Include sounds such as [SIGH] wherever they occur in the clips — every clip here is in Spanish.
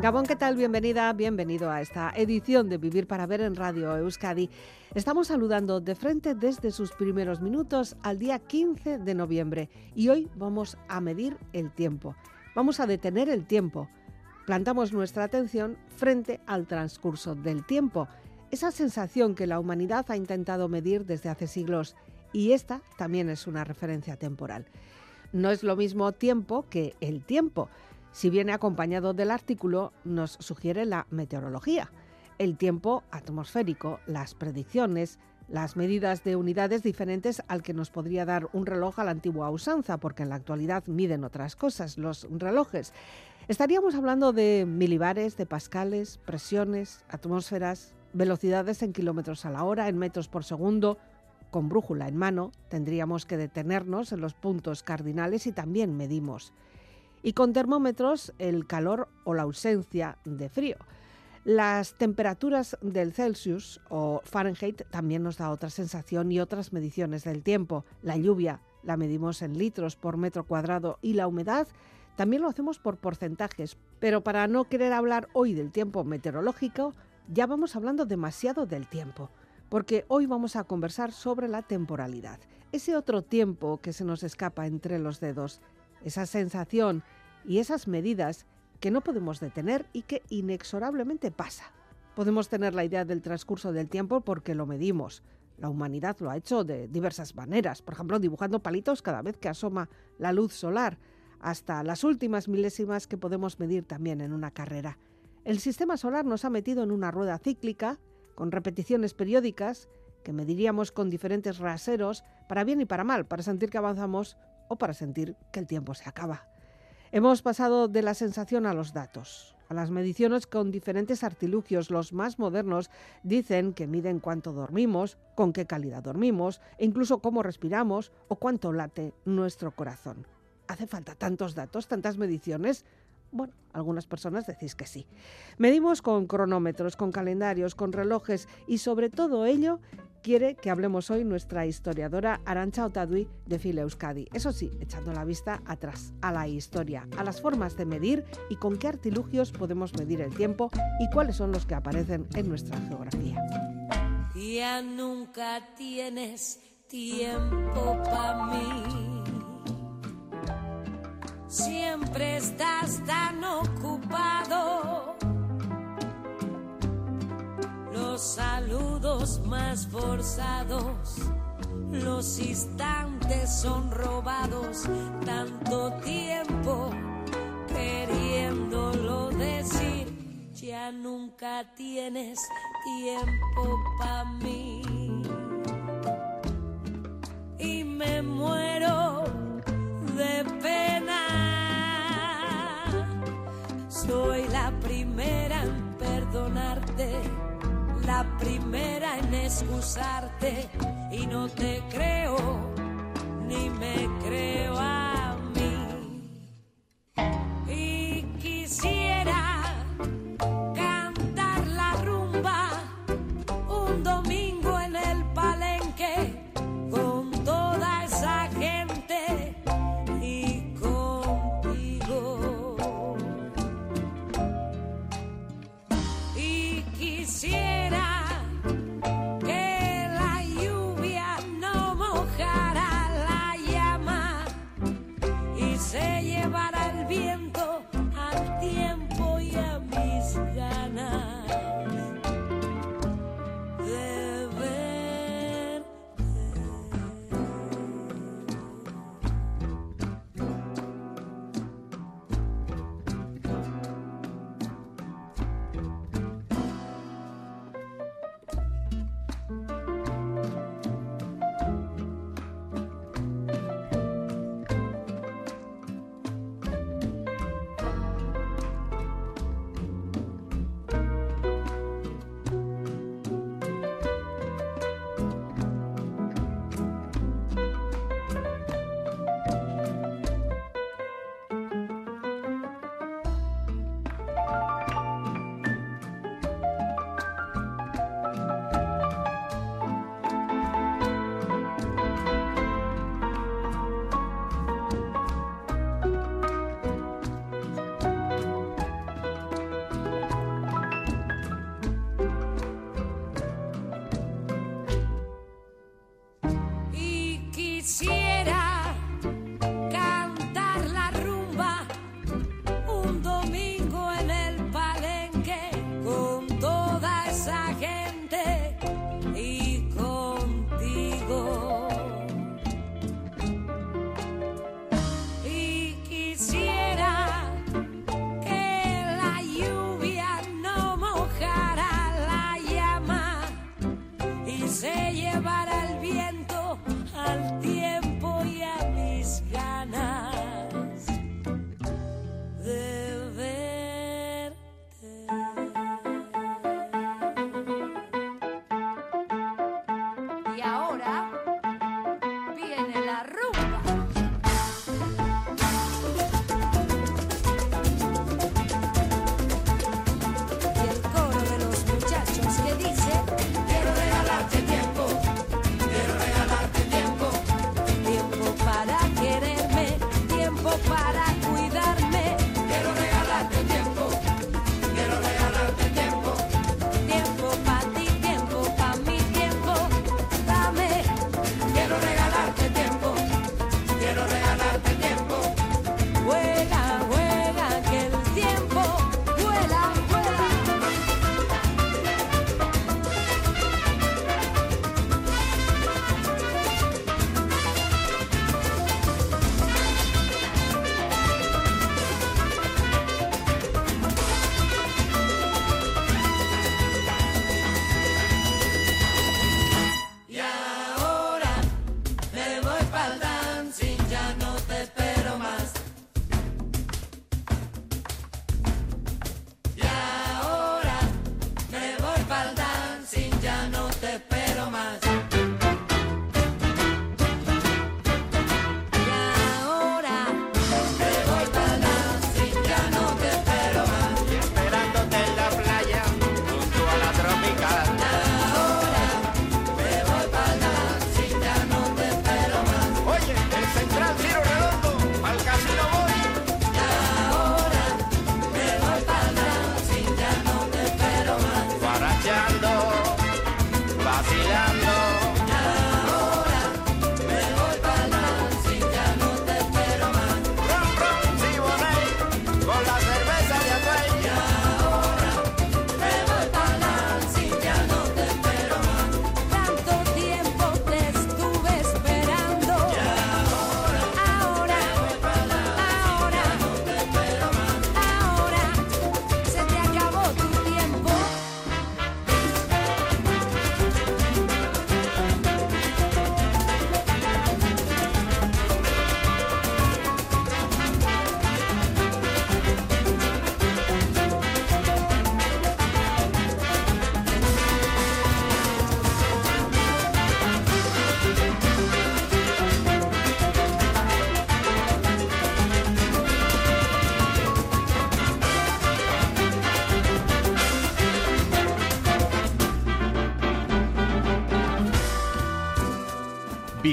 Gabón, ¿qué tal? Bienvenida, bienvenido a esta edición de Vivir para Ver en Radio Euskadi. Estamos saludando de frente desde sus primeros minutos al día 15 de noviembre y hoy vamos a medir el tiempo. Vamos a detener el tiempo. Plantamos nuestra atención frente al transcurso del tiempo, esa sensación que la humanidad ha intentado medir desde hace siglos y esta también es una referencia temporal. No es lo mismo tiempo que el tiempo. Si viene acompañado del artículo, nos sugiere la meteorología, el tiempo atmosférico, las predicciones, las medidas de unidades diferentes al que nos podría dar un reloj a la antigua usanza, porque en la actualidad miden otras cosas los relojes. Estaríamos hablando de milibares, de pascales, presiones, atmósferas, velocidades en kilómetros a la hora, en metros por segundo. Con brújula en mano tendríamos que detenernos en los puntos cardinales y también medimos y con termómetros el calor o la ausencia de frío. Las temperaturas del Celsius o Fahrenheit también nos da otra sensación y otras mediciones del tiempo. La lluvia la medimos en litros por metro cuadrado y la humedad también lo hacemos por porcentajes. Pero para no querer hablar hoy del tiempo meteorológico, ya vamos hablando demasiado del tiempo, porque hoy vamos a conversar sobre la temporalidad, ese otro tiempo que se nos escapa entre los dedos, esa sensación y esas medidas que no podemos detener y que inexorablemente pasa. Podemos tener la idea del transcurso del tiempo porque lo medimos. La humanidad lo ha hecho de diversas maneras, por ejemplo, dibujando palitos cada vez que asoma la luz solar, hasta las últimas milésimas que podemos medir también en una carrera. El sistema solar nos ha metido en una rueda cíclica, con repeticiones periódicas, que mediríamos con diferentes raseros, para bien y para mal, para sentir que avanzamos o para sentir que el tiempo se acaba. Hemos pasado de la sensación a los datos, a las mediciones con diferentes artilugios. Los más modernos dicen que miden cuánto dormimos, con qué calidad dormimos, e incluso cómo respiramos o cuánto late nuestro corazón. ¿Hace falta tantos datos, tantas mediciones? Bueno, algunas personas decís que sí. Medimos con cronómetros, con calendarios, con relojes y sobre todo ello quiere que hablemos hoy nuestra historiadora Arancha Otadui de File Euskadi. Eso sí, echando la vista atrás, a la historia, a las formas de medir y con qué artilugios podemos medir el tiempo y cuáles son los que aparecen en nuestra geografía. Siempre estás tan ocupado. Los saludos más forzados, los instantes son robados, tanto tiempo queriéndolo decir, ya nunca tienes tiempo para mí. Y me muero la primera en excusarte. Y no te creo ni me creo a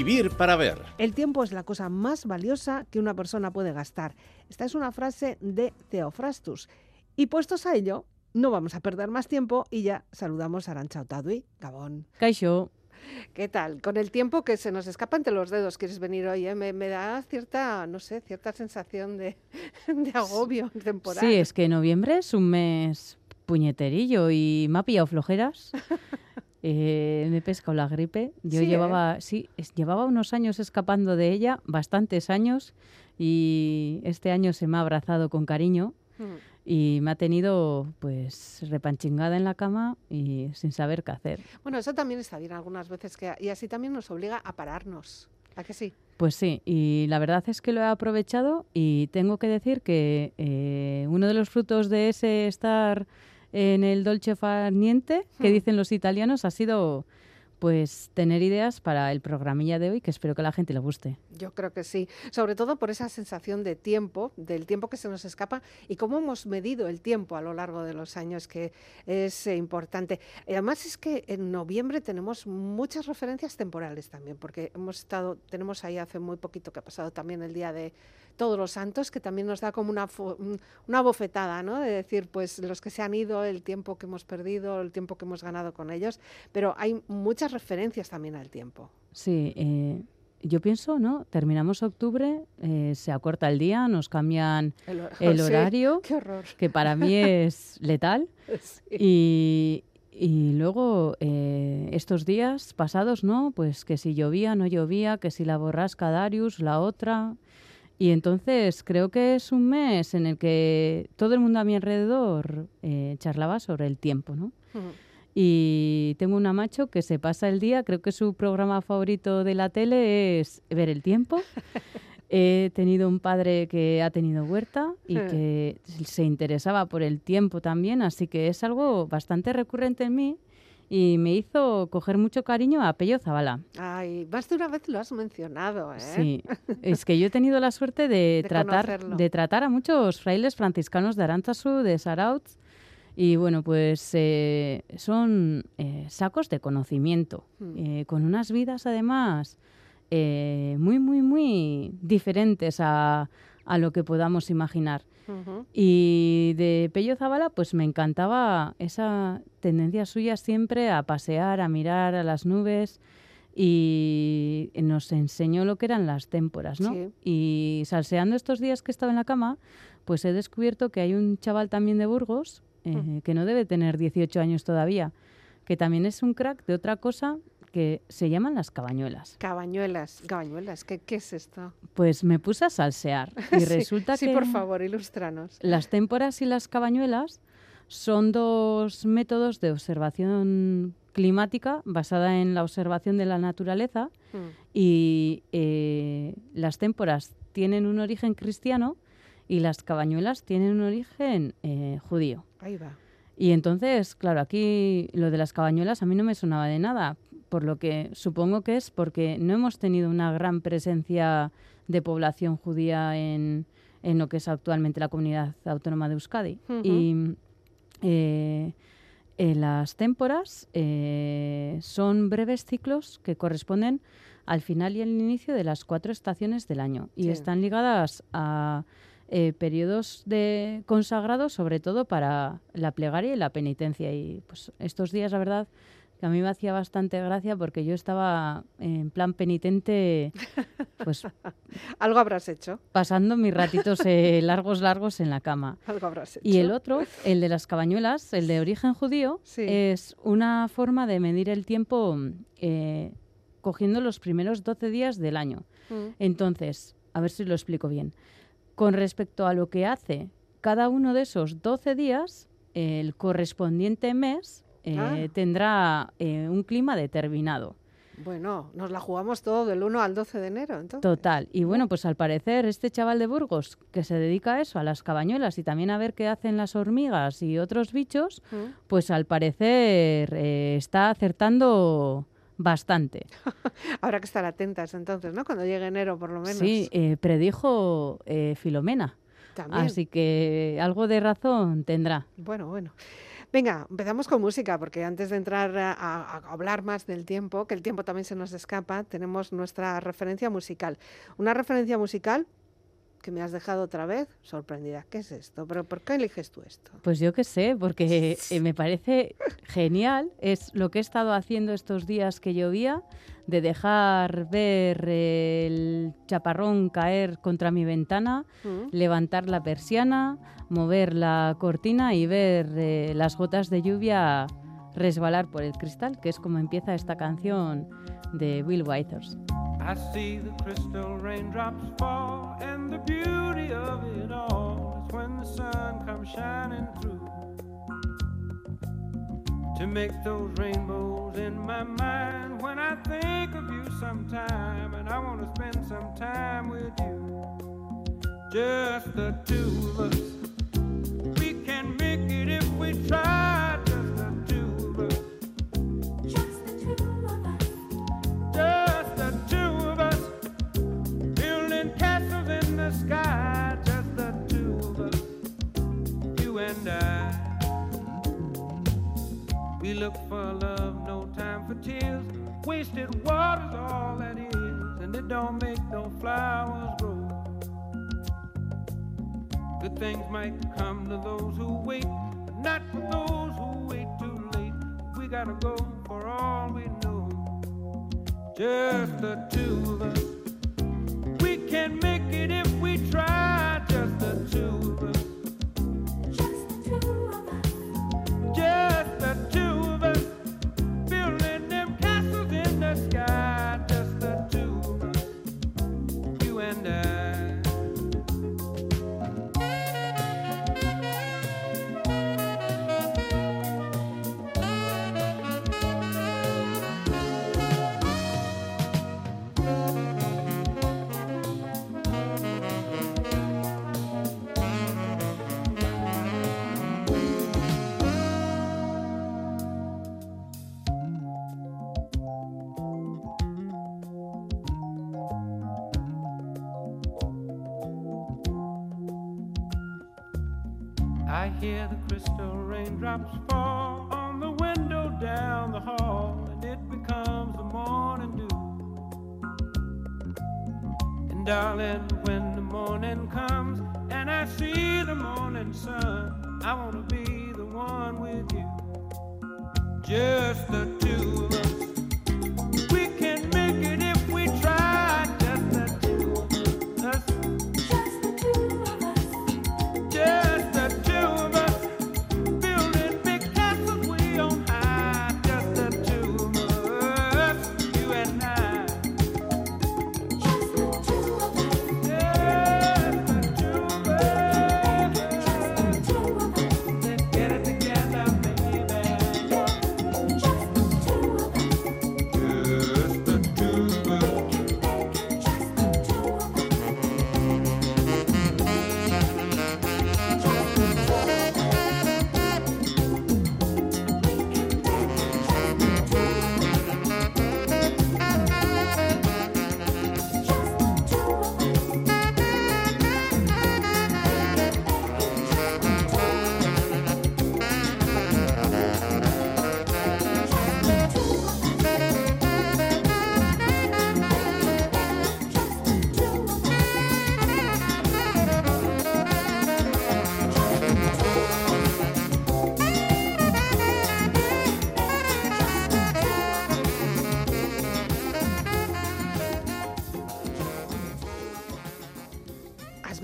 Vivir para ver. El tiempo es la cosa más valiosa que una persona puede gastar. Esta es una frase de Theophrastus. Y puestos a ello, no vamos a perder más tiempo y ya saludamos a Arancha Otadui, Gabón. Kaixo, ¿Qué tal? Con el tiempo que se nos escapa entre los dedos, quieres venir hoy, ¿eh? me, me da cierta, no sé, cierta sensación de, [LAUGHS] de agobio temporal. sí, es que noviembre es un mes puñeterillo y me ha pillado flojeras. [LAUGHS] Eh, me he pescado la gripe. Yo Sí, ¿eh? llevaba, sí, es- llevaba unos años escapando de ella, bastantes años, y este año se me ha abrazado con cariño Mm. y me ha tenido pues repanchingada en la cama y sin saber qué hacer. Bueno, eso también está bien algunas veces, que, y así también nos obliga a pararnos. ¿A que sí? Pues sí, y la verdad es que lo he aprovechado y tengo que decir que eh, uno de los frutos de ese estar en el dolce far niente, que dicen los italianos, ha sido pues tener ideas para el programilla de hoy, que espero que la gente le guste. Yo creo que sí, sobre todo por esa sensación de tiempo, del tiempo que se nos escapa y cómo hemos medido el tiempo a lo largo de los años, que es eh, importante. Y además es que en noviembre tenemos muchas referencias temporales también, porque hemos estado, tenemos ahí hace muy poquito que ha pasado también el día de Todos los Santos, que también nos da como una, una bofetada, ¿no? De decir, pues los que se han ido, el tiempo que hemos perdido, el tiempo que hemos ganado con ellos, pero hay muchas referencias también al tiempo. Sí, eh, yo pienso, ¿no? Terminamos octubre, eh, se acorta el día, nos cambian El, hor- el [LAUGHS] Sí, horario, horror. que para mí [LAUGHS] es letal. Sí. Y, y luego eh, estos días pasados, ¿no? Pues que si llovía, no llovía, que si la borrasca Darius, la otra. Y entonces creo que es un mes en el que todo el mundo a mi alrededor eh, charlaba sobre el tiempo, ¿no? Ujú. Y tengo una macho que se pasa el día, creo que su programa favorito de la tele es ver el tiempo. [LAUGHS] He tenido un padre que ha tenido huerta y que se interesaba por el tiempo también, así que es algo bastante recurrente en mí y me hizo coger mucho cariño a Pello Zabala. Ay, más de una vez lo has mencionado, ¿eh? Sí, [LAUGHS] es que yo he tenido la suerte de, De tratar, conocerlo. de tratar a muchos frailes franciscanos de Aránzazu, de Sarautz, y bueno, pues eh, son eh, sacos de conocimiento, Hmm. eh, con unas vidas además muy, muy, muy diferentes a, a lo que podamos imaginar. Y de Pello Zabala, pues me encantaba esa tendencia suya siempre a pasear, a mirar a las nubes y nos enseñó lo que eran las témporas, ¿no? Sí. Y salseando estos días que estaba en la cama, pues he descubierto que hay un chaval también de Burgos, eh, Mm. que no debe tener 18 años todavía, que también es un crack de otra cosa que se llaman las cabañuelas. Cabañuelas, cabañuelas, ¿qué, qué es esto? Pues me puse a salsear [LAUGHS] y Sí, resulta sí, que... por favor, ilústranos. Las témporas y las cabañuelas son dos métodos de observación climática basada en la observación de la naturaleza Mm. y eh, las témporas tienen un origen cristiano y las cabañuelas tienen un origen eh, judío. Ahí va. Y entonces, claro, aquí lo de las cabañuelas a mí no me sonaba de nada, por lo que supongo que es porque no hemos tenido una gran presencia de población judía en, en lo que es actualmente la comunidad autónoma de Euskadi. Y eh, eh, las témporas eh, son breves ciclos que corresponden al final y al inicio de las cuatro estaciones del año y Sí. están ligadas a eh, periodos de consagrados, sobre todo para la plegaria y la penitencia. Y pues estos días, la verdad, que a mí me hacía bastante gracia porque yo estaba en plan penitente, pues [LAUGHS] Algo habrás hecho, pasando mis ratitos eh, [LAUGHS] largos, largos en la cama. algo habrás hecho. Y el otro, el de las cabañuelas, el de origen judío, Sí. es una forma de medir el tiempo eh, cogiendo los primeros 12 días del año. Mm. Entonces, a ver si lo explico bien. Con respecto a lo que hace cada uno de esos 12 días, el correspondiente mes eh, Ah. tendrá eh, un clima determinado. Bueno, nos la jugamos todo del 1 al 12 de enero, entonces. Total. Y bueno, pues al parecer este chaval de Burgos que se dedica a eso, a las cabañuelas y también a ver qué hacen las hormigas y otros bichos, Mm. pues al parecer eh, está acertando bastante. [LAUGHS] Habrá que estar atentas entonces, ¿no? Cuando llegue enero, por lo menos. Sí, eh, predijo eh, Filomena. También. Así que algo de razón tendrá. Bueno, bueno. Venga, empezamos con música, porque antes de entrar a, hablar más del tiempo, que el tiempo también se nos escapa, tenemos nuestra referencia musical. Una referencia musical que me has dejado otra vez sorprendida. ¿Qué es esto? ¿Pero por qué eliges tú esto? Pues yo qué sé, porque [LAUGHS] eh, me parece genial. Es lo que he estado haciendo estos días que llovía, de dejar ver el chaparrón caer contra mi ventana, Mm. levantar la persiana, mover la cortina y ver eh, las gotas de lluvia resbalar por el cristal, que es como empieza esta canción de Will Withers. I see the crystal raindrops fall, and the beauty of it all is when the sun comes shining through to make those rainbows in my mind. When I think of you sometime, and I want to spend some time with you, just the two of us. We can make it if we try, gotta go for all we know just the two of us. We can make it if we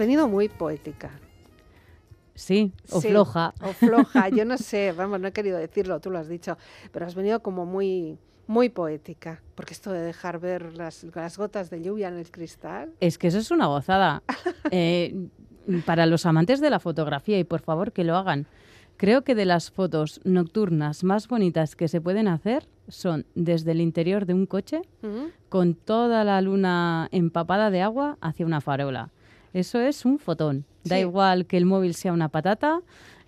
venido muy poética. Sí, o Sí, floja. O floja, [LAUGHS] yo no sé, vamos, no he querido decirlo, tú lo has dicho, pero has venido como muy, muy poética, porque esto de dejar ver las, las gotas de lluvia en el cristal, Es que eso es una gozada. [LAUGHS] Eh, para los amantes de la fotografía, y por favor que lo hagan, creo que de las fotos nocturnas más bonitas que se pueden hacer son desde el interior de un coche con toda la luna empapada de agua hacia una farola. Eso es un fotón. Da igual que el móvil sea una patata,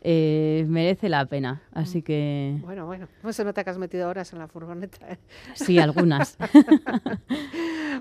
eh, merece la pena. Así que bueno, bueno, no se nota que has metido horas en la furgoneta. ¿eh? sí, algunas. [LAUGHS]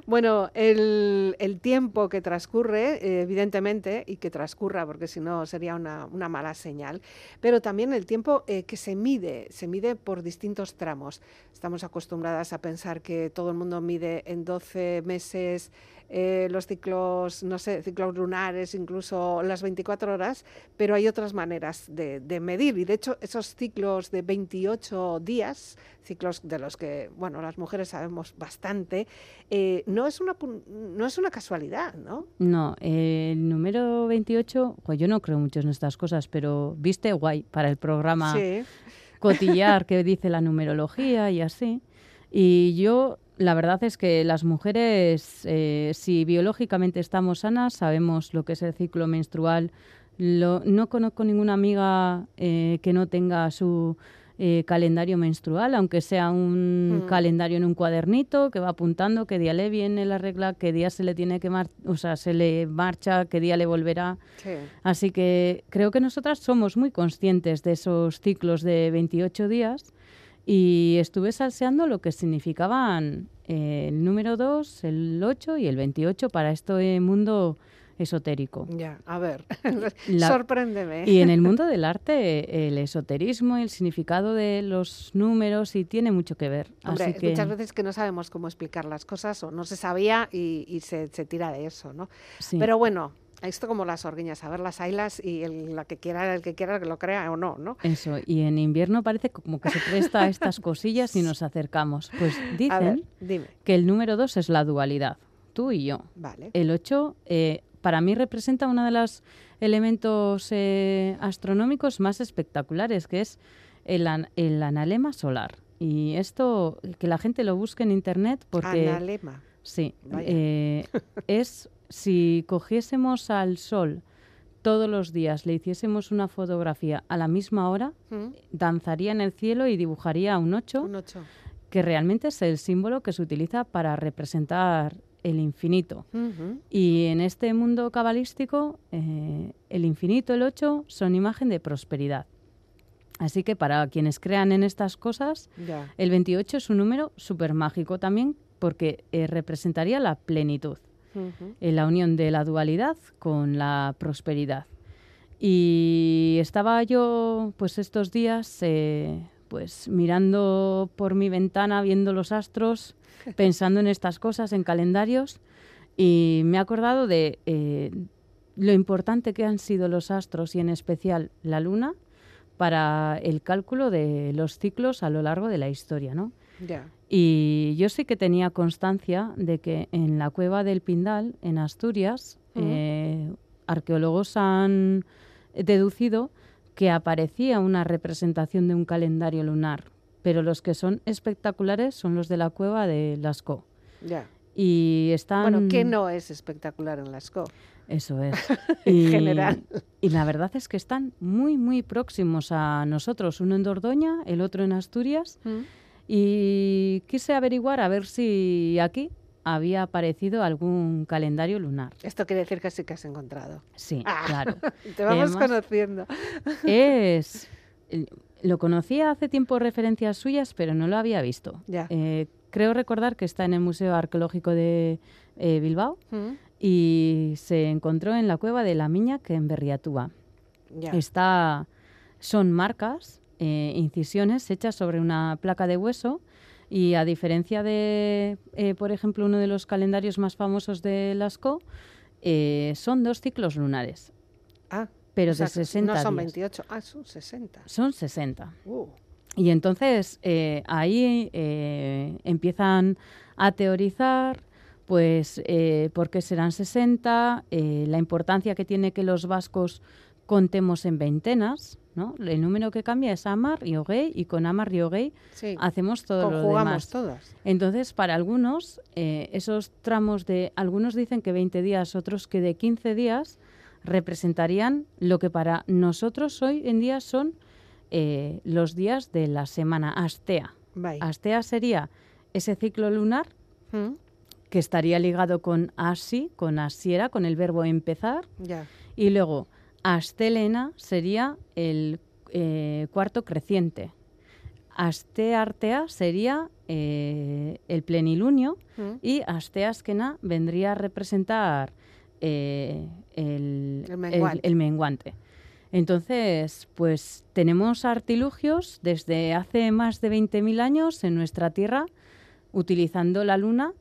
Bueno, el, el tiempo que transcurre, eh, evidentemente, y que transcurra, porque si no sería una, una mala señal, pero también el tiempo eh, que se mide, se mide por distintos tramos. Estamos acostumbradas a pensar que todo el mundo mide en 12 meses eh, los ciclos, no sé, ciclos lunares, incluso las 24 horas, pero hay otras maneras de, de medir. Y de hecho, esos ciclos de 28 días, ciclos de los que, bueno, las mujeres sabemos bastante, eh, no, es una, no es una casualidad, ¿no? No, eh, el número 28, pues yo no creo mucho en estas cosas, pero viste guay para el programa Sí. cotillar [LAUGHS] que dice la numerología y así. Y yo, la verdad es que las mujeres, eh, si biológicamente estamos sanas, sabemos lo que es el ciclo menstrual. Lo- no conozco ninguna amiga eh, que no tenga su eh, calendario menstrual, aunque sea un Mm. calendario en un cuadernito que va apuntando qué día le viene la regla, qué día se le tiene que mar o sea, se le marcha, qué día le volverá. Sí. Así que creo que nosotras somos muy conscientes de esos ciclos de 28 días y estuve salseando lo que significaban eh, el número 2, el 8 y el 28 para este mundo esotérico. Ya, a ver, [LAUGHS] La- sorpréndeme. Y en el mundo del arte, el esoterismo y el significado de los números y tiene mucho que ver. Hombre, Así que muchas veces que no sabemos cómo explicar las cosas o no se sabía y, y se, se tira de eso, ¿no? sí. Pero bueno, esto como las orguiñas, a ver las ailas y el, la que quiera, el que quiera que lo crea o no, ¿no? Eso, y en invierno parece como que se presta a estas cosillas y nos acercamos. Pues [LAUGHS] ver, dicen que el número 2 es la dualidad, tú y yo. Vale. El 8 eh, para mí representa uno de los elementos eh, astronómicos más espectaculares, que es el, an- el analema solar. Y esto, que la gente lo busque en internet, porque Analema. sí, eh, [LAUGHS] es si cogiésemos al sol todos los días, le hiciésemos una fotografía a la misma hora, ¿Mm? danzaría en el cielo y dibujaría un 8 Un 8. que realmente es el símbolo que se utiliza para representar el infinito. Y en este mundo cabalístico, eh, el infinito, el 8, son imagen de prosperidad. Así que para quienes crean en estas cosas, el 28 es un número súper mágico también porque eh, representaría la plenitud, eh, la unión de la dualidad con la prosperidad. Y estaba yo, pues estos días, eh, pues mirando por mi ventana, viendo los astros, [LAUGHS] pensando en estas cosas, en calendarios, y me he acordado de eh, lo importante que han sido los astros y en especial la luna para el cálculo de los ciclos a lo largo de la historia, ¿no? Ya. Y yo sí que tenía constancia de que en la cueva del Pindal, en Asturias, eh, arqueólogos han deducido que aparecía una representación de un calendario lunar, pero los que son espectaculares son los de la cueva de Lascaux. Ya. Y están... Bueno, ¿qué no es espectacular en Lascaux? Eso es. [LAUGHS] En Y- general. Y la verdad es que están muy, muy próximos a nosotros, uno en Dordoña, el otro en Asturias. ¿Mm? Y quise averiguar a ver si aquí había aparecido algún calendario lunar. Esto quiere decir que sí que has encontrado. Sí, Ah. claro. [LAUGHS] Te vamos además- conociendo. Es. [LAUGHS] Lo conocía hace tiempo referencias suyas, pero no lo había visto. Ya. Eh, creo recordar que está en el Museo Arqueológico de eh, Bilbao ¿Mm? y se encontró en la cueva de la Miña, que en Berriatúa. Ya. Está, son marcas, eh, incisiones hechas sobre una placa de hueso y a diferencia de, eh, por ejemplo, uno de los calendarios más famosos de Lascaux, eh, son dos ciclos lunares, Ah, pero o sea, de 60 No son días. 28, ah, son 60. Son 60. Uh, Y entonces eh, ahí eh, empiezan a teorizar, pues, eh, por qué serán 60, eh, la importancia que tiene que los vascos contemos en veintenas, ¿no? El número que cambia es Amar y Oguey, y con Amar y Oguey sí, hacemos todo lo conjugamos demás. todas. Entonces, para algunos, eh, esos tramos de, algunos dicen que 20 días, otros que de 15 días, representarían lo que para nosotros hoy en día son eh, los días de la semana Astea. Bye. Astea sería ese ciclo lunar ¿Mm? que estaría ligado con asi, con asiera, con el verbo empezar, y luego Astelena sería el eh, cuarto creciente. Asteartea sería eh, el plenilunio ¿Mm? y Asteaskena vendría a representar eh, el, El menguante. el menguante. Entonces, pues tenemos artilugios desde hace más de 20.000 años en nuestra Tierra utilizando la Luna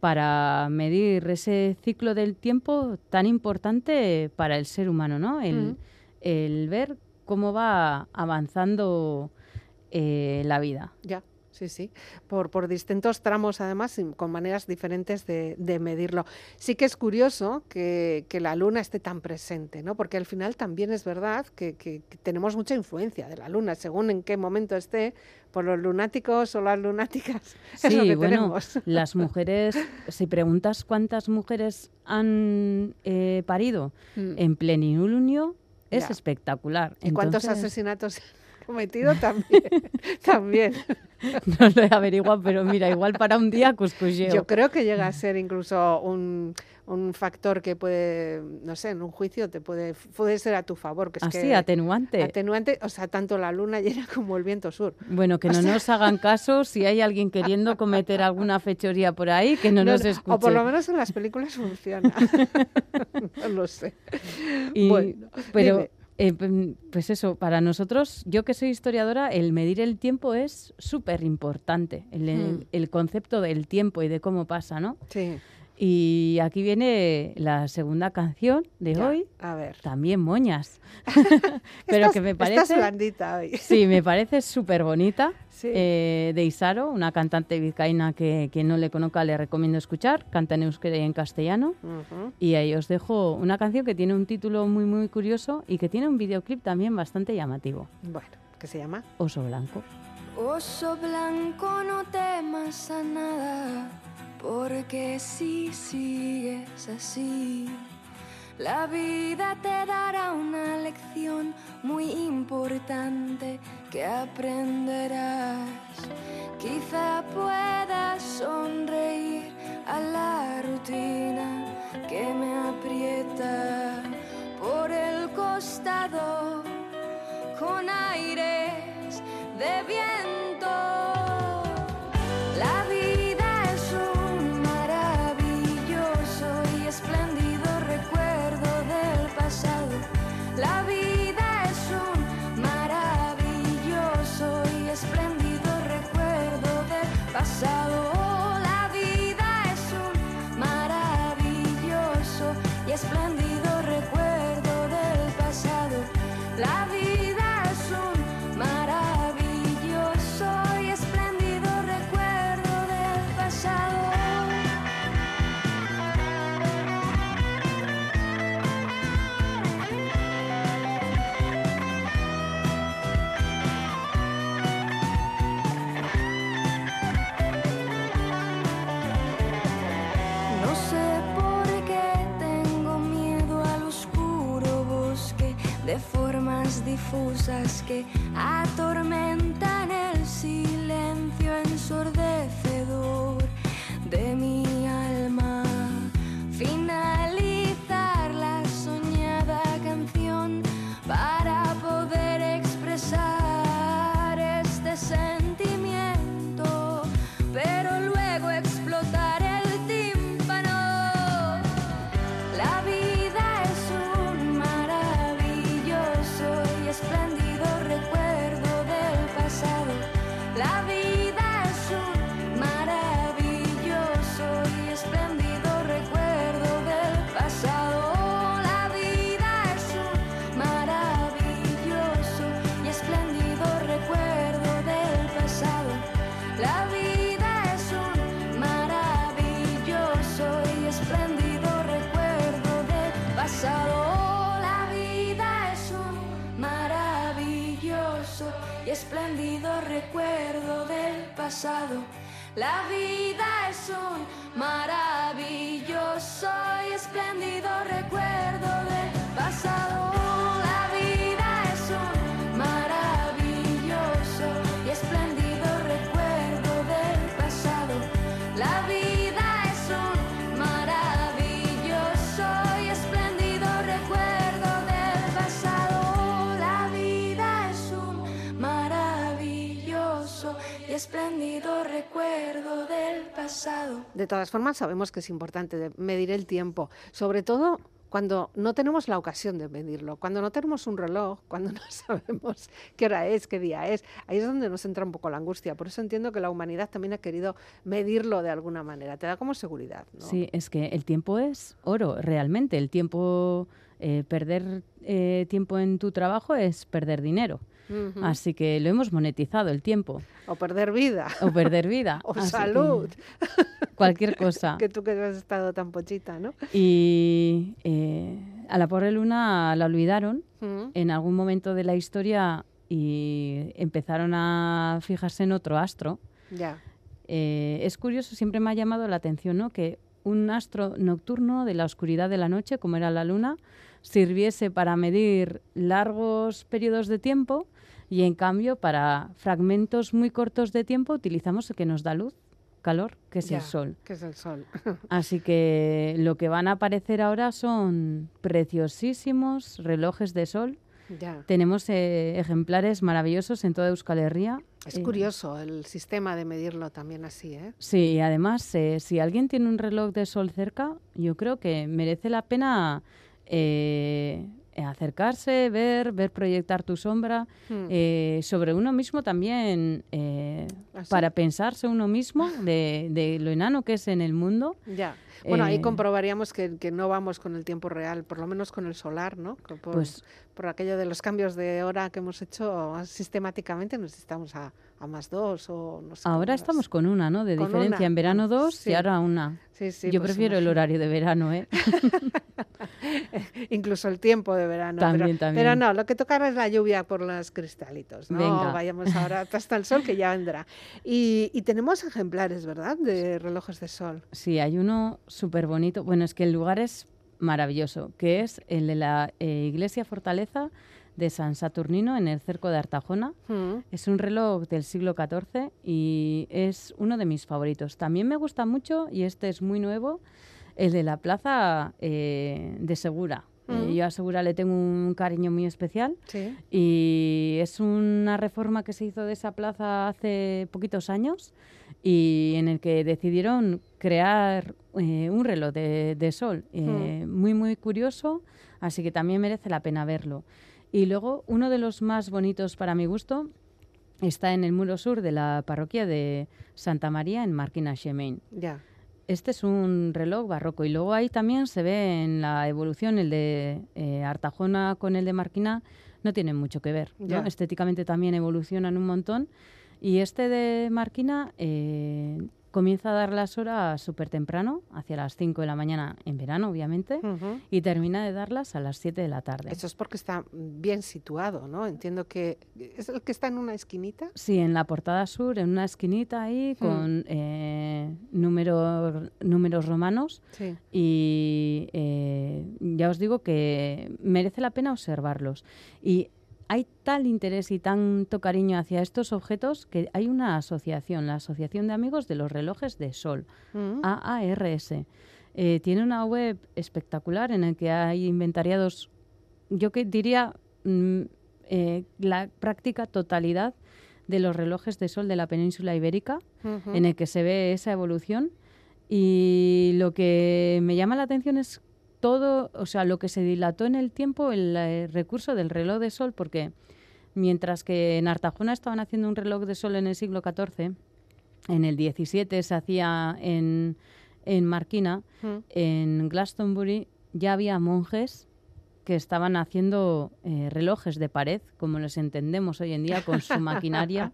para medir ese ciclo del tiempo tan importante para el ser humano, ¿no? El, el ver cómo va avanzando eh, la vida. Ya, sí, sí. Por, por distintos tramos, además, con maneras diferentes de, de medirlo. Sí que es curioso que, que la luna esté tan presente, ¿no? Porque al final también es verdad que, que- que tenemos mucha influencia de la luna, según en qué momento esté, por los lunáticos o las lunáticas. [LAUGHS] es lo que bueno, tenemos. [LAUGHS] las mujeres, si preguntas cuántas mujeres han eh, parido Mm. en plenilunio, es Ya. espectacular. ¿Y cuántos asesinatos cometido? También. [LAUGHS] también. No lo he averiguado, pero mira, igual para un día cusculleo. Yo creo que llega a ser incluso un, un factor que puede, no sé, en un juicio te puede, puede ser a tu favor. Que es Así, que atenuante. atenuante, o sea, tanto la luna [LAUGHS] llena como el viento sur. bueno, que no nos hagan caso si hay alguien queriendo cometer alguna fechoría por ahí, que no, No, nos escuche. o por lo menos en las películas funciona. [LAUGHS] no lo sé. Y- bueno, pero, dime. Eh, p- pues eso, para nosotros, yo que soy historiadora, el medir el tiempo es súper importante, el, Hmm. el concepto del tiempo y de cómo pasa, ¿no? Sí, Y aquí viene la segunda canción de ya, hoy, A ver. también moñas, [LAUGHS] [LAUGHS] pero Estás- que me Estás parece, blandita hoy. sí, me parece súper bonita, Sí. eh, de Isaro, una cantante vizcaína que quien no le conozca le recomiendo escuchar, canta en euskera y en castellano. Y ahí os dejo una canción que tiene un título muy muy curioso y que tiene un videoclip también bastante llamativo, Bueno, ¿qué se llama? Oso Blanco. Oso blanco, no temas a nada, porque si sigues así, la vida te dará una lección muy importante que aprenderás. Quizá puedas sonreír a la rutina que me aprieta por el costado con aires de viento. Difusas que atormentan pasado. De todas formas, sabemos que es importante de- medir el tiempo, sobre todo cuando no tenemos la ocasión de medirlo, cuando no tenemos un reloj, [LAUGHS] cuando no sabemos qué hora es, qué día es. Ahí es donde nos entra un poco la angustia. Por eso entiendo que la humanidad también ha querido medirlo de alguna manera. Te da como seguridad. ¿no? Sí, es que el tiempo es oro, realmente. El tiempo, eh, perder eh, tiempo en tu trabajo es perder dinero. Así que lo hemos monetizado, el tiempo. O perder vida. O perder vida. [LAUGHS] O Así salud. Cualquier cosa. [LAUGHS] que tú que has estado tan pochita, ¿no? Y eh, a la pobre luna la olvidaron en algún momento de la historia y empezaron a fijarse en otro astro. Ya. Eh, es curioso, siempre me ha llamado la atención ¿no? que un astro nocturno de la oscuridad de la noche, como era la luna, sirviese para medir largos periodos de tiempo y en cambio para fragmentos muy cortos de tiempo utilizamos el que nos da luz, calor, que es ya, el sol. Que es el sol. [LAUGHS] Así que lo que van a aparecer ahora son preciosísimos relojes de sol. ya. Tenemos eh, ejemplares maravillosos en toda Euskal Herria. Es Eh, curioso el sistema de medirlo también así, ¿eh? Sí, y además, eh, si alguien tiene un reloj de sol cerca, yo creo que merece la pena eh, acercarse, ver, ver proyectar tu sombra. Mm. eh, sobre uno mismo también, eh, ¿Ah, para pensarse uno mismo de, de lo enano que es en el mundo. Ya. Bueno, ahí Eh, comprobaríamos que, que no vamos con el tiempo real, por lo menos con el solar, ¿no? Por, Pues- por aquello de los cambios de hora que hemos hecho sistemáticamente, nos estamos a, a más dos o no sé. Ahora estamos es. con una, ¿no? De Con diferencia. una, En verano dos sí. y ahora una. Sí, sí, yo pues prefiero el horario de verano, ¿eh? [LAUGHS] Incluso el tiempo de verano. También, pero, también. pero no, lo que toca ahora es la lluvia por los cristalitos. No Venga. vayamos ahora [LAUGHS] hasta el sol que ya vendrá. Y, y tenemos ejemplares, ¿verdad? De relojes de sol. Sí, hay uno súper bonito. Bueno, es que el lugar es maravilloso, que es el de la eh, iglesia fortaleza de San Saturnino en el cerco de Artajona. Mm. Es un reloj del siglo XIV y es uno de mis favoritos. También me gusta mucho, y este es muy nuevo, el de la plaza eh, de Segura. Eh, Mm. yo a Segura le tengo un cariño muy especial Sí. y es una reforma que se hizo de esa plaza hace poquitos años y en el que decidieron crear eh, un reloj de, de sol eh, muy muy curioso así que también merece la pena verlo y luego uno de los más bonitos para mi gusto está en el muro sur de la parroquia de Santa María en Marquina Xemain. Ya. Este es un reloj barroco y luego ahí también se ve en la evolución el de eh, Artajona con el de Marquina no tienen mucho que ver. ¿no? Estéticamente también evolucionan un montón y este de Marquina eh, comienza a dar las horas súper temprano, hacia las 5 de la mañana en verano obviamente, y termina de darlas a las 7 de la tarde. Eso es porque está bien situado, ¿no? Entiendo que es el que está en una esquinita. Sí, en la portada sur, en una esquinita ahí, Hmm. con eh, número- números romanos. Sí. y eh, ya os digo que merece la pena observarlos. Y hay tal interés y tanto cariño hacia estos objetos que hay una asociación, la Asociación de Amigos de los Relojes de Sol, Mm. AARS. Eh, tiene una web espectacular en la que hay inventariados, yo que diría, mm, eh, la práctica totalidad de los relojes de sol de la península ibérica en el que se ve esa evolución y lo que me llama la atención es todo, o sea, lo que se dilató en el tiempo el, eh, recurso del reloj de sol, porque mientras que en Artajona estaban haciendo un reloj de sol en el siglo XIV, en el XVII se hacía en, en Marquina, Mm. en Glastonbury ya había monjes que estaban haciendo eh, relojes de pared, como los entendemos hoy en día, con su [LAUGHS] maquinaria,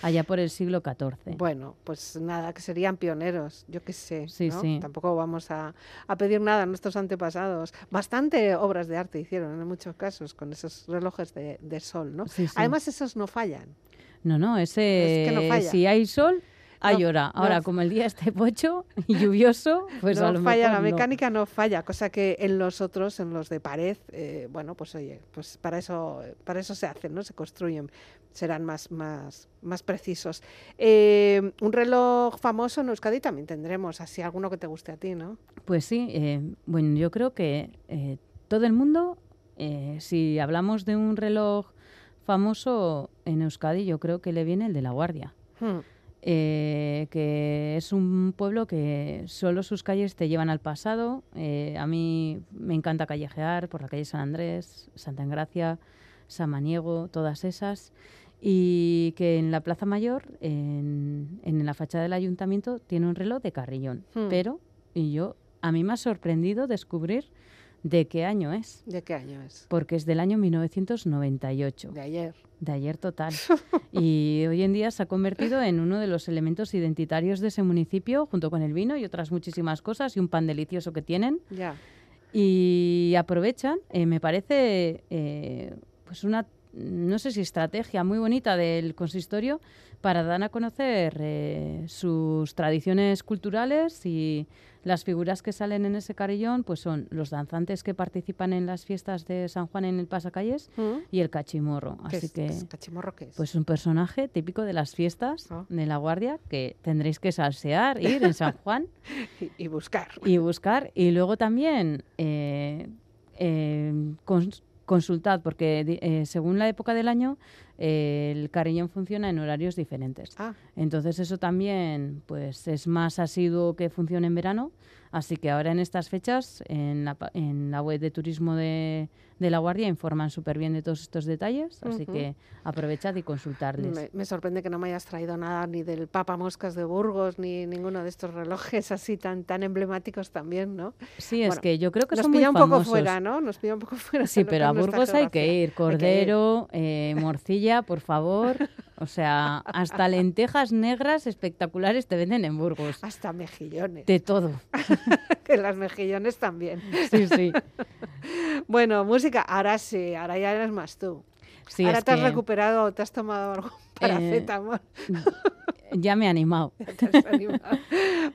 allá por el siglo XIV. Bueno, pues nada, que serían pioneros, yo qué sé. Sí, ¿no? sí. Tampoco vamos a, a pedir nada a nuestros antepasados. Bastante obras de arte hicieron en muchos casos con esos relojes de, de sol, ¿no? Sí. Además, esos no fallan. No, no, ese. Es que no falla. Si hay sol, hay hora. Ahora, como el día esté pocho y lluvioso, pues no a lo falla, mejor la no. mecánica no falla, cosa que en los otros, en los de pared, eh, bueno, pues oye, pues para eso, para eso se hacen, ¿no? Se construyen, serán más, más, más precisos. Eh, un reloj famoso en Euskadi también tendremos, así alguno que te guste a ti, ¿no? Pues sí, eh, bueno, yo creo que eh, todo el mundo, eh, si hablamos de un reloj famoso en Euskadi, yo creo que le viene el de La Guardia. Hmm. eh, que es un pueblo que solo sus calles te llevan al pasado. A mí me encanta callejear por la calle San Andrés, Santa Engracia, Samaniego, todas esas. Y que en la Plaza Mayor, en, en la fachada del ayuntamiento, tiene un reloj de carrillón. Hmm. Pero, y yo, a mí me ha sorprendido descubrir de qué año es, ¿De qué año es? porque es del año 1998 De ayer. de ayer total. [LAUGHS] Y hoy en día se ha convertido en uno de los elementos identitarios de ese municipio, junto con el vino y otras muchísimas cosas, y un pan delicioso que tienen. Ya. Y aprovechan, eh, me parece, eh, pues una, no sé si estrategia muy bonita del consistorio para dar a conocer eh, sus tradiciones culturales y las figuras que salen en ese carillón, pues son los danzantes que participan en las fiestas de San Juan en el Pasacalles ¿Mm? y el cachimorro. ¿Qué Así es- que, es cachimorro qué es? pues un personaje típico de las fiestas Ah. de la Guardia que tendréis que salsear, ir en San Juan [LAUGHS] y, y buscar. y buscar. Y luego también eh, eh, consultad, porque eh, según la época del año, eh, el carillón funciona en horarios diferentes. Ah, Entonces eso también pues es más asiduo que funcione en verano. Así que ahora en estas fechas, en la, en la web de turismo de, de La Guardia, informan súper bien de todos estos detalles. Así que aprovechad y consultarles. me, me sorprende que no me hayas traído nada ni del Papa Moscas de Burgos ni ninguno de estos relojes así tan tan emblemáticos también, ¿no? Sí, es que yo creo que Nos son muy pilla un poco fuera, ¿no? Nos pilla un poco fuera. Sí, pero a Burgos hay que geografía. ir. Hay que ir. Cordero, eh, morcilla, por favor. O sea, hasta lentejas negras espectaculares te venden en Burgos. Hasta mejillones. De todo. [LAUGHS] [LAUGHS] que las mejillones también. Sí, sí. Bueno, música, ahora sí, ahora ya eres más tú. Sí, ahora te has que recuperado, te has tomado algo [LAUGHS] paracetamol, ya me he animado. [LAUGHS] te has animado.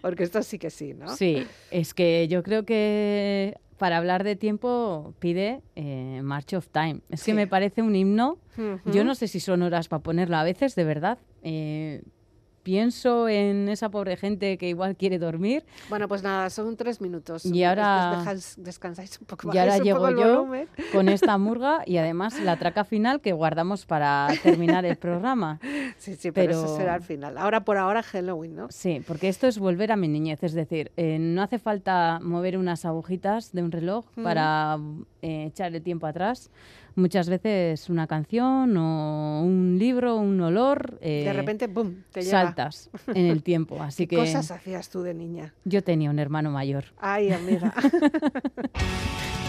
Porque esto sí que sí, ¿no? Sí, es que yo creo que para hablar de tiempo pide eh, March of Time. Es Sí. que me parece un himno. Yo no sé si son horas para ponerlo a veces, de verdad. Eh, pienso en esa pobre gente que igual quiere dormir Bueno, pues nada, son tres minutos. Y ahora- Des- descansáis un poco, Y ahora llego yo con esta [LAUGHS] murga y además la traca final que guardamos para terminar el programa. Sí, sí, pero, eso pero- será al final. Ahora por ahora Halloween, ¿no? Sí, porque esto es volver a mi niñez, es decir, eh, no hace falta mover unas agujitas de un reloj Ujú. para eh, echar el tiempo atrás, muchas veces una canción o un libro, un olor, eh, De repente, ¡pum! Te llega. saltas en el tiempo. [LAUGHS] Así ¿Qué que cosas hacías tú de niña? yo tenía un hermano mayor. Ay, amiga. [LAUGHS]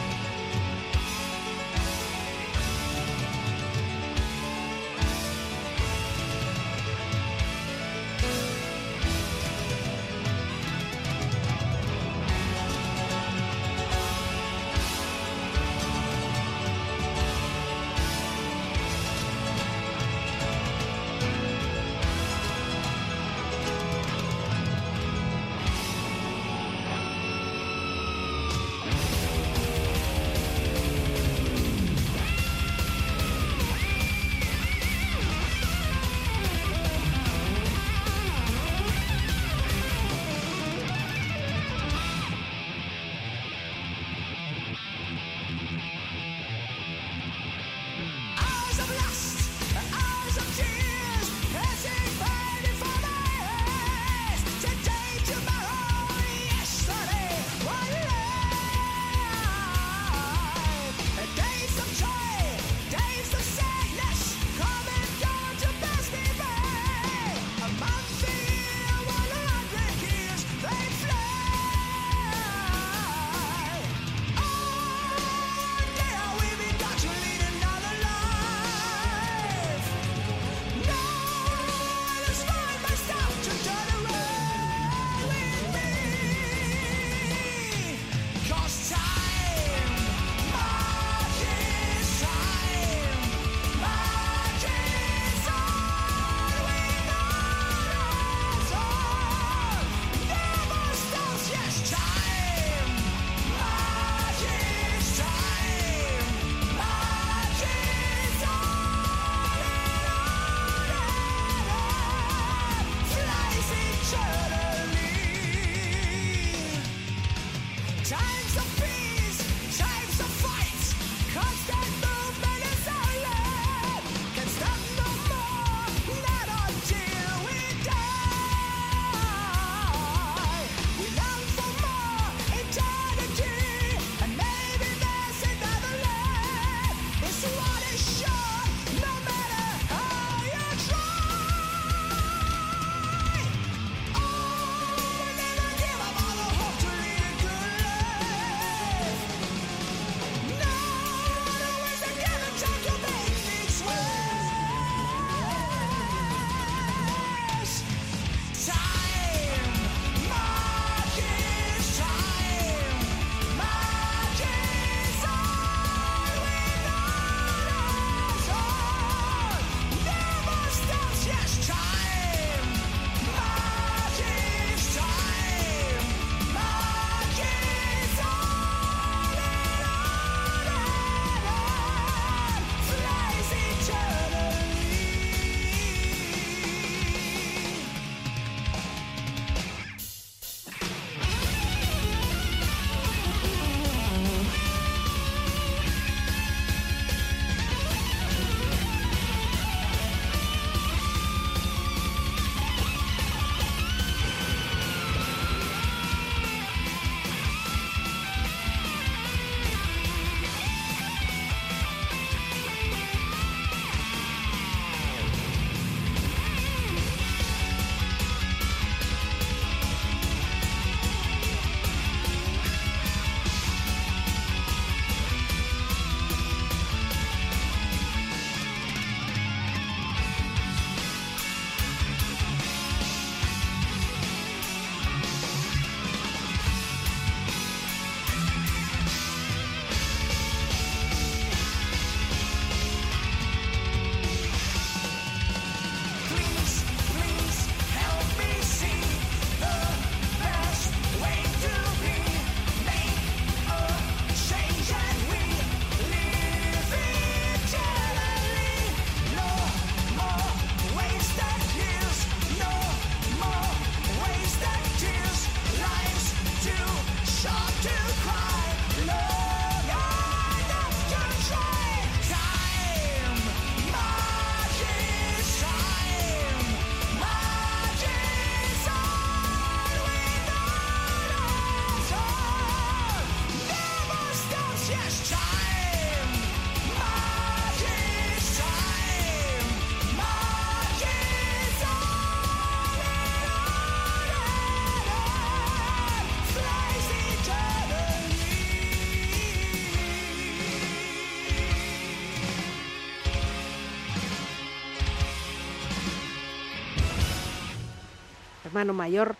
hermano mayor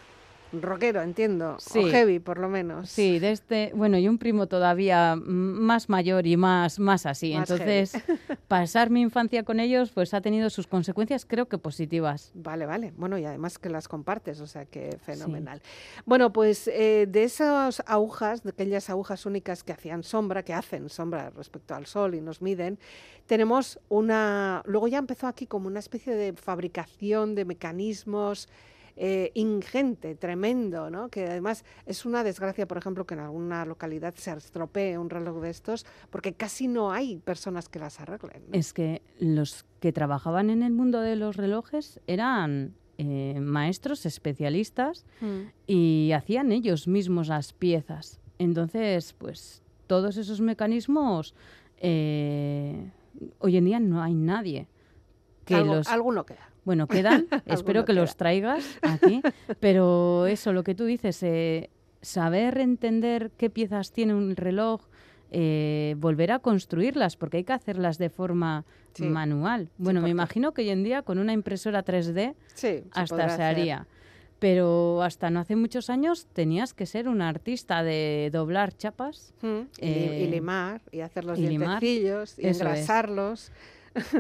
rockero, entiendo. Sí. O heavy, por lo menos. Sí, de este, bueno, y un primo todavía más mayor y más, más así. Más Entonces, [LAUGHS] pasar mi infancia con ellos, pues ha tenido sus consecuencias, creo que positivas. Vale, vale. Bueno, y además que las compartes, o sea que fenomenal. Bueno, pues eh, de esas agujas, de aquellas agujas únicas que hacían sombra, que hacen sombra respecto al sol y nos miden, tenemos una. Luego ya empezó aquí como una especie de fabricación de mecanismos. Eh, ingente, tremendo, ¿no? Que además es una desgracia, por ejemplo, que en alguna localidad se estropee un reloj de estos, porque casi no hay personas que las arreglen. ¿no? Es que los que trabajaban en el mundo de los relojes eran eh, maestros especialistas Mm. y hacían ellos mismos las piezas. Entonces, pues todos esos mecanismos, eh, hoy en día no hay nadie que Algo- los... Alguno queda. Bueno, quedan, [LAUGHS] espero que los traigas aquí, pero eso, lo que tú dices, eh, saber entender qué piezas tiene un reloj, eh, volver a construirlas, porque hay que hacerlas de forma Sí, manual. Bueno, me imagino que hoy en día con una impresora 3D Sí, hasta se haría. Pero hasta no hace muchos años tenías que ser un artista de doblar chapas. Mm, y, Eh, limar, y hacer los y limar, y es.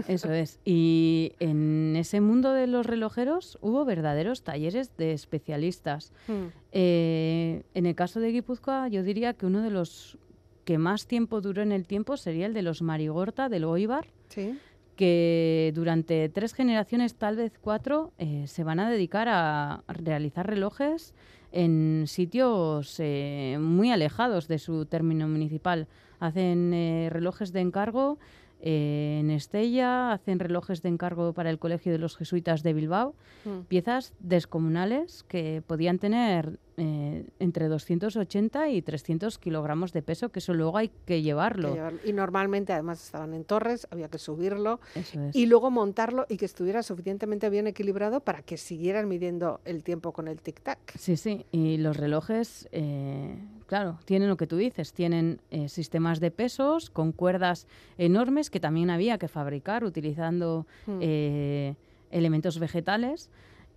Eso es. Y en ese mundo de los relojeros hubo verdaderos talleres de especialistas. Mm, Eh, en el caso de Guipúzcoa, yo diría que uno de los que más tiempo duró en el tiempo sería el de los Marigorta del Oibar, Sí, que durante tres generaciones, tal vez cuatro, eh, se van a dedicar a realizar relojes en sitios eh, muy alejados de su término municipal. Hacen eh, relojes de encargo eh, en Estella, hacen relojes de encargo para el Colegio de los Jesuitas de Bilbao, mm, piezas descomunales que podían tener eh, entre 280 y 300 kilogramos de peso, que eso luego hay que llevarlo. llevar- Y normalmente además estaban en torres, había que subirlo Eso es. y luego montarlo y que estuviera suficientemente bien equilibrado para que siguieran midiendo el tiempo con el tic-tac. Sí, sí, y los relojes, eh, claro, tienen lo que tú dices, tienen eh, sistemas de pesos con cuerdas enormes que también había que fabricar utilizando Mm. eh, elementos vegetales.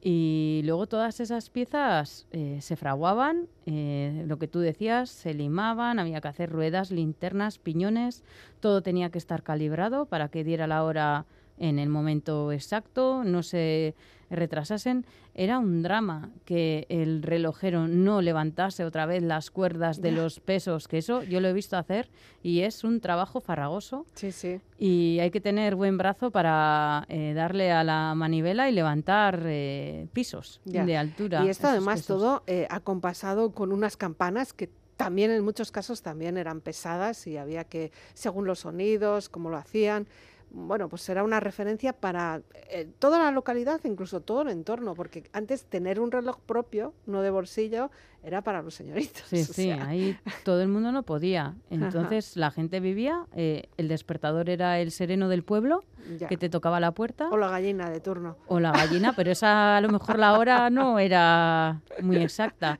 Y luego todas esas piezas eh, se fraguaban, eh, lo que tú decías, se limaban, había que hacer ruedas, linternas, piñones, todo tenía que estar calibrado para que diera la hora en el momento exacto, no se retrasasen. Era un drama que el relojero no levantase otra vez las cuerdas de los pesos, que eso yo lo he visto hacer y es un trabajo farragoso Sí, sí. y hay que tener buen brazo para eh, darle a la manivela y levantar eh, pisos Ya. de altura. Y esto además pesos. todo eh, acompasado con unas campanas que también en muchos casos también eran pesadas y había que, según los sonidos, cómo lo hacían, bueno, pues era una referencia para eh, toda la localidad, incluso todo el entorno, porque antes tener un reloj propio, no de bolsillo, era para los señoritos. Sí, [LAUGHS] sí, sea, ahí todo el mundo no podía. [LAUGHS] Entonces la gente vivía, eh, el despertador era el sereno del pueblo, ya. que te tocaba la puerta, O la gallina de turno. o la gallina, pero esa a lo mejor la hora no era muy exacta.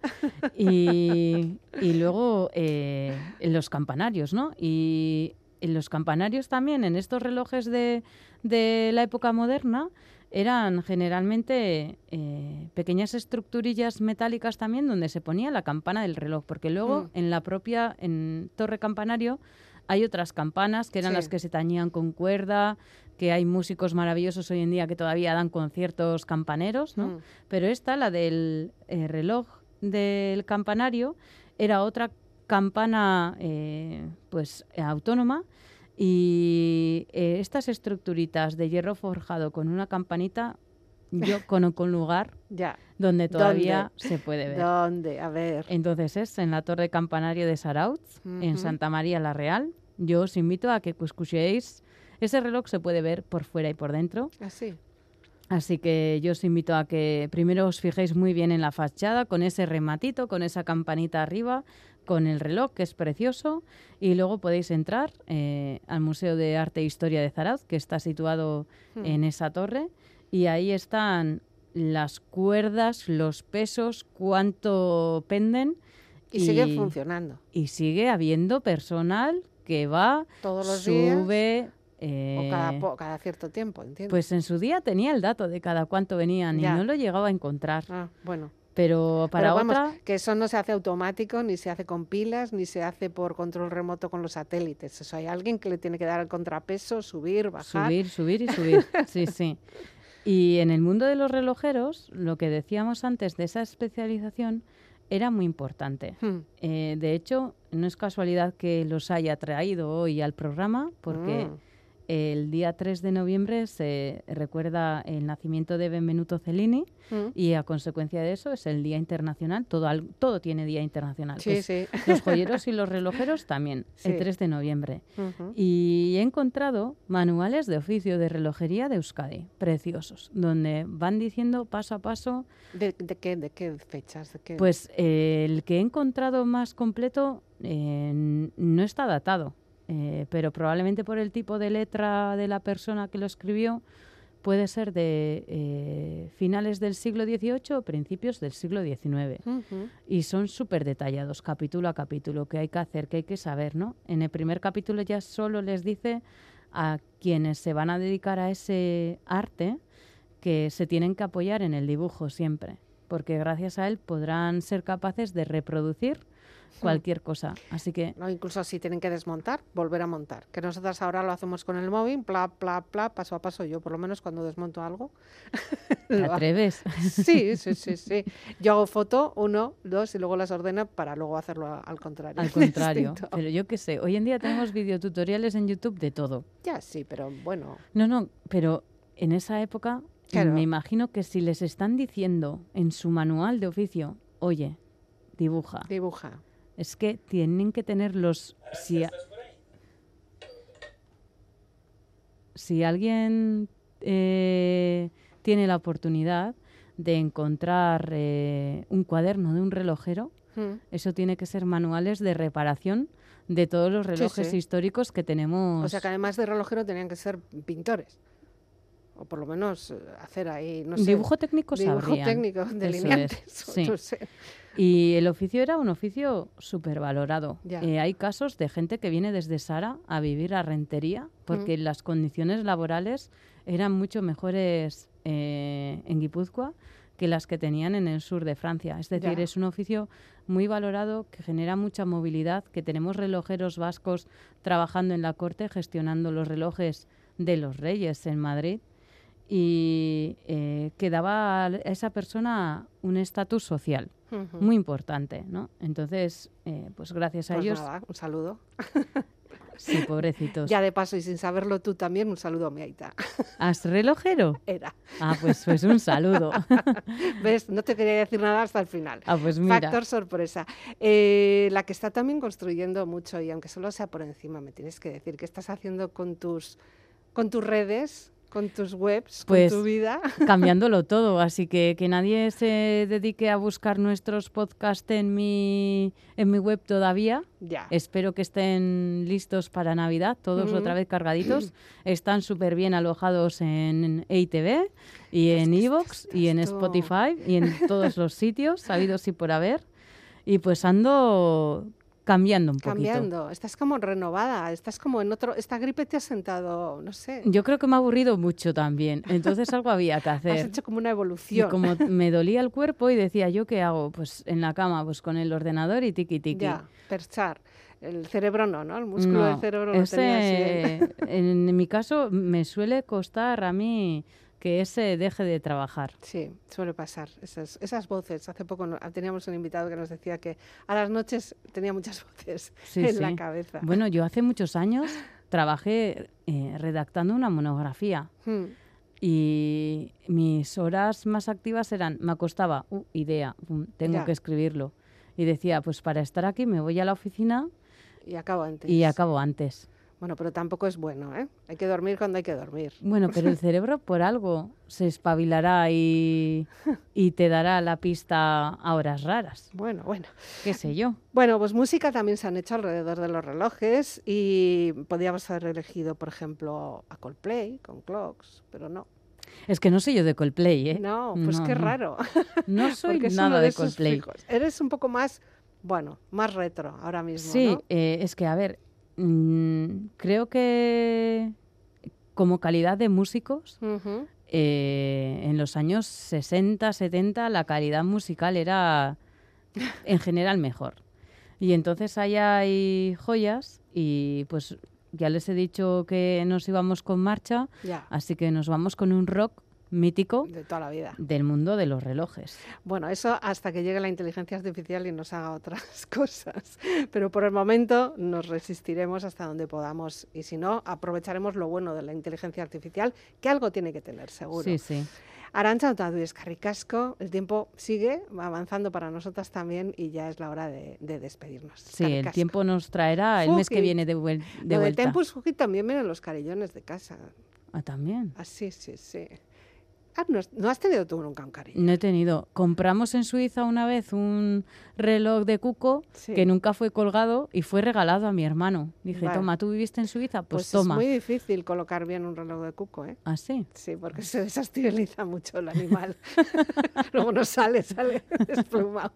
Y, y luego eh, los campanarios, ¿no? Y en los campanarios también, en estos relojes de, de la época moderna, eran generalmente eh, pequeñas estructurillas metálicas también donde se ponía la campana del reloj, porque luego Mm. en la propia en torre campanario hay otras campanas que eran Sí. las que se tañían con cuerda, que hay músicos maravillosos hoy en día que todavía dan conciertos campaneros, ¿no? Mm. Pero esta, la del eh, reloj del campanario, era otra campana eh, pues autónoma y eh, estas estructuritas de hierro forjado con una campanita, yo [LAUGHS] conozco un lugar Ya. donde todavía se puede ver. ¿Dónde? A ver. Entonces es en la torre campanario de Sarautz, en. Santa María la Real. Yo os invito a que escuchéis. Ese reloj se puede ver por fuera y por dentro. Así. Así que yo os invito a que primero os fijéis muy bien en la fachada, con ese rematito, con esa campanita arriba, con el reloj, que es precioso, y luego podéis entrar eh, al Museo de Arte e Historia de Zarauz, que está situado Hmm. en esa torre, y ahí están las cuerdas, los pesos, cuánto penden. Y, sigue funcionando. Y sigue habiendo personal que va, Todos los días. sube, O cada, eh, cada cierto tiempo, entiendo. pues en su día tenía el dato de cada cuánto venían Ya. y no lo llegaba a encontrar. Ah, bueno. Pero para Pero vamos, otra, que eso no se hace automático, ni se hace con pilas, ni se hace por control remoto con los satélites. Eso hay alguien que le tiene que dar el contrapeso, subir, bajar. subir, subir y subir. [LAUGHS] Sí, sí. Y en el mundo de los relojeros, lo que decíamos antes de esa especialización era muy importante. Hmm. Eh, de hecho, no es casualidad que los haya traído hoy al programa, porque Mm. El día 3 de noviembre se recuerda el nacimiento de Benvenuto Cellini Mm. y a consecuencia de eso es el Día Internacional. Todo, todo tiene Día Internacional. Sí, Pues sí. Los [LAUGHS] joyeros y los relojeros también, Sí. el 3 de noviembre. Y he encontrado manuales de oficio de relojería de Euskadi, preciosos, donde van diciendo paso a paso, ¿De, de qué, ¿De qué fechas? ¿De qué? pues eh, el que he encontrado más completo eh, no está datado, eh, pero probablemente por el tipo de letra de la persona que lo escribió, puede ser de eh, finales del siglo XVIII o principios del siglo XIX. Y son súper detallados, capítulo a capítulo, qué hay que hacer, qué hay que saber, ¿no? En el primer capítulo ya solo les dice a quienes se van a dedicar a ese arte que se tienen que apoyar en el dibujo siempre, porque gracias a él podrán ser capaces de reproducir cualquier cosa. Así que No, incluso si tienen que desmontar, volver a montar. Que nosotras ahora lo hacemos con el móvil, pla, pla, pla, paso a paso. Yo, por lo menos, cuando desmonto algo. [LAUGHS] te atreves. [LAUGHS] Sí, sí, [LAUGHS] sí, sí. Yo hago foto, uno, dos, y luego las ordeno para luego hacerlo al contrario. Al contrario. Distinto. Pero yo qué sé, hoy en día tenemos videotutoriales en YouTube de todo. Ya, sí, pero bueno. No, no, pero en esa época Claro. me imagino que si les están diciendo en su manual de oficio, oye, dibuja, Dibuja. Es que tienen que tener los... Si, a- si alguien eh, tiene la oportunidad de encontrar eh, un cuaderno de un relojero, Mm. eso tiene que ser manuales de reparación de todos los Sí, relojes sí. históricos que tenemos. O sea que además de relojero tenían que ser pintores. O por lo menos eh, hacer ahí, no sé. dibujo técnico dibujo sabrían. técnico, delineantes. [LAUGHS] sí. no sé. Y el oficio era un oficio súper valorado. Ya. hay casos de gente que viene desde Sara a vivir a Rentería porque las condiciones laborales eran mucho mejores eh, en Guipúzcoa que las que tenían en el sur de Francia. Es decir, Ya. es un oficio muy valorado que genera mucha movilidad, que tenemos relojeros vascos trabajando en la corte, gestionando los relojes de los reyes en Madrid y eh, que daba a esa persona un estatus social muy importante, ¿no? Entonces, eh, pues gracias a Pues ellos, nada, un saludo. [LAUGHS] sí, pobrecitos. Ya de paso y sin saberlo tú también, un saludo a mi Aita. [LAUGHS] ¿Has relojero? Era. Ah, pues, pues un saludo. [LAUGHS] ¿Ves? No te quería decir nada hasta el final. ah, pues mira. Factor sorpresa. Eh, la que está también construyendo mucho, y aunque solo sea por encima, me tienes que decir qué estás haciendo con tus, con tus redes, con tus webs, Pues, con tu vida. [LAUGHS] cambiándolo todo, así que que nadie se dedique a buscar nuestros podcasts en mi, en mi web todavía. ya. Espero que estén listos para Navidad, todos otra vez cargaditos. [CLEARS THROAT] Están súper bien alojados en EITV y Es en Evox y en Spotify y en todos los sitios [LAUGHS] sabidos y por haber. Y pues ando cambiando un poquito. Cambiando, estás como renovada, estás como en otro, esta gripe te ha sentado, no sé, Yo creo que me ha aburrido mucho también, entonces algo había que [LAUGHS] has hacer. hecho como una Y evolución. como [LAUGHS] me dolía el cuerpo y decía, ¿yo qué hago? Pues en la cama, pues con el ordenador y tiki tiki. Ya, perchar. El cerebro no, ¿no? El músculo No, del cerebro lo tenía así. ese, en mi caso, me suele costar a mí que ese deje de trabajar. Sí, suele pasar. Esas, esas voces. Hace poco no- teníamos un invitado que nos decía que a las noches tenía muchas [LAUGHS] voces Sí, en la cabeza. Bueno, yo hace muchos años [LAUGHS] trabajé eh, redactando una monografía Hmm, y mis horas más activas eran, me acostaba, uh, idea, tengo Ya. que escribirlo. Y decía, pues para estar aquí me voy a la oficina Y acabo antes. y acabo antes. Bueno, pero tampoco es bueno, ¿eh? Hay que dormir cuando hay que dormir. Bueno, pero el cerebro por algo se espabilará y, y te dará la pista a horas raras. Bueno, bueno. ¿Qué sé yo? Bueno, pues música también se han hecho alrededor de los relojes y podríamos haber elegido, por ejemplo, a Coldplay con Clocks, pero no. Es que no soy yo de Coldplay, ¿eh? No, pues No, qué no. raro. No soy nada de, Coldplay. Eres un poco más, bueno, más retro ahora mismo, Sí, ¿no? eh, es que, a ver, mm, creo que como calidad de músicos, eh, en los años 60, 70, la calidad musical era en general mejor. Y entonces ahí hay joyas y pues ya les he dicho que nos íbamos con marcha, así que nos vamos con un rock mítico de toda la vida. del mundo de los relojes. Bueno, eso hasta que llegue la inteligencia artificial y nos haga otras [LAUGHS] cosas. Pero por el momento nos resistiremos hasta donde podamos. Y si no, aprovecharemos lo bueno de la inteligencia artificial, que algo tiene que tener, seguro. Sí, sí. Arantxa Otadu y Escarricasco, el tiempo sigue avanzando para nosotras también y ya es la hora de, de despedirnos. Sí, el tiempo nos traerá el mes que viene de, vuel- de vuelta. Tempus también vienen los carillones de casa. Ah, también. Ah, sí, sí, sí. Ah, no, has- no has tenido tú nunca un cariño. No he tenido. Compramos en Suiza una vez un reloj de cuco Sí. que nunca fue colgado y fue regalado a mi hermano. Dije, Vale. toma, ¿tú viviste en Suiza? Pues, Pues, toma. es muy difícil colocar bien un reloj de cuco, ¿eh? ¿Ah, sí? Sí, porque se desestabiliza mucho el animal. [LAUGHS] Luego no sale, sale desplumado.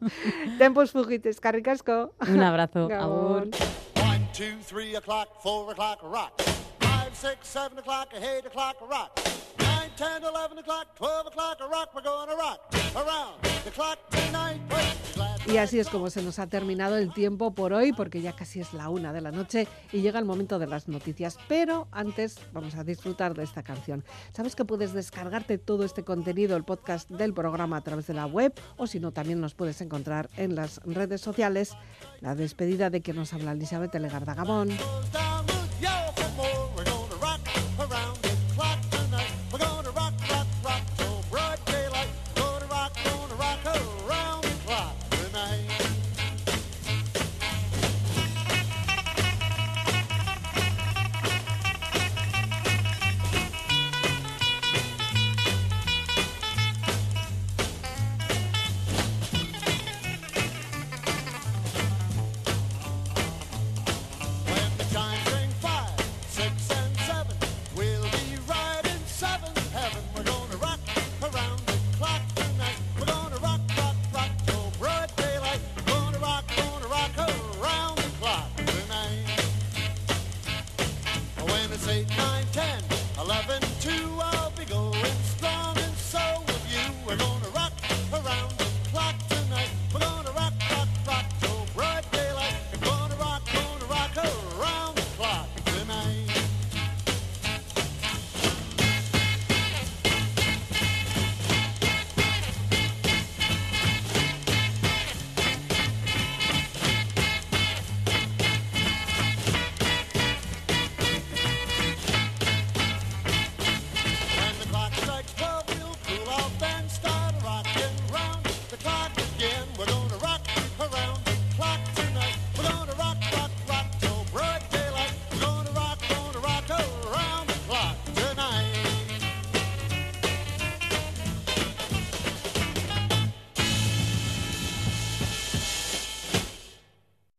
Tempus Fugit, Escarricasco. Un abrazo. [LAUGHS] Gabón. Agur. One, two, three o'clock, four o'clock, rock. Five, six, seven o'clock, eight o'clock, rock. Nine, ten, eleven o'clock, twelve o'clock, rock. We're gonna rock around the clock tonight. Y así es como se nos ha terminado el tiempo por hoy, porque ya casi es la una de la noche y llega el momento de las noticias. Pero antes vamos a disfrutar de esta canción. Sabes que puedes descargarte todo este contenido, el podcast del programa a través de la web, o si no, también nos puedes encontrar en las redes sociales. La despedida de que nos habla Elizabeth Legarda Gabón.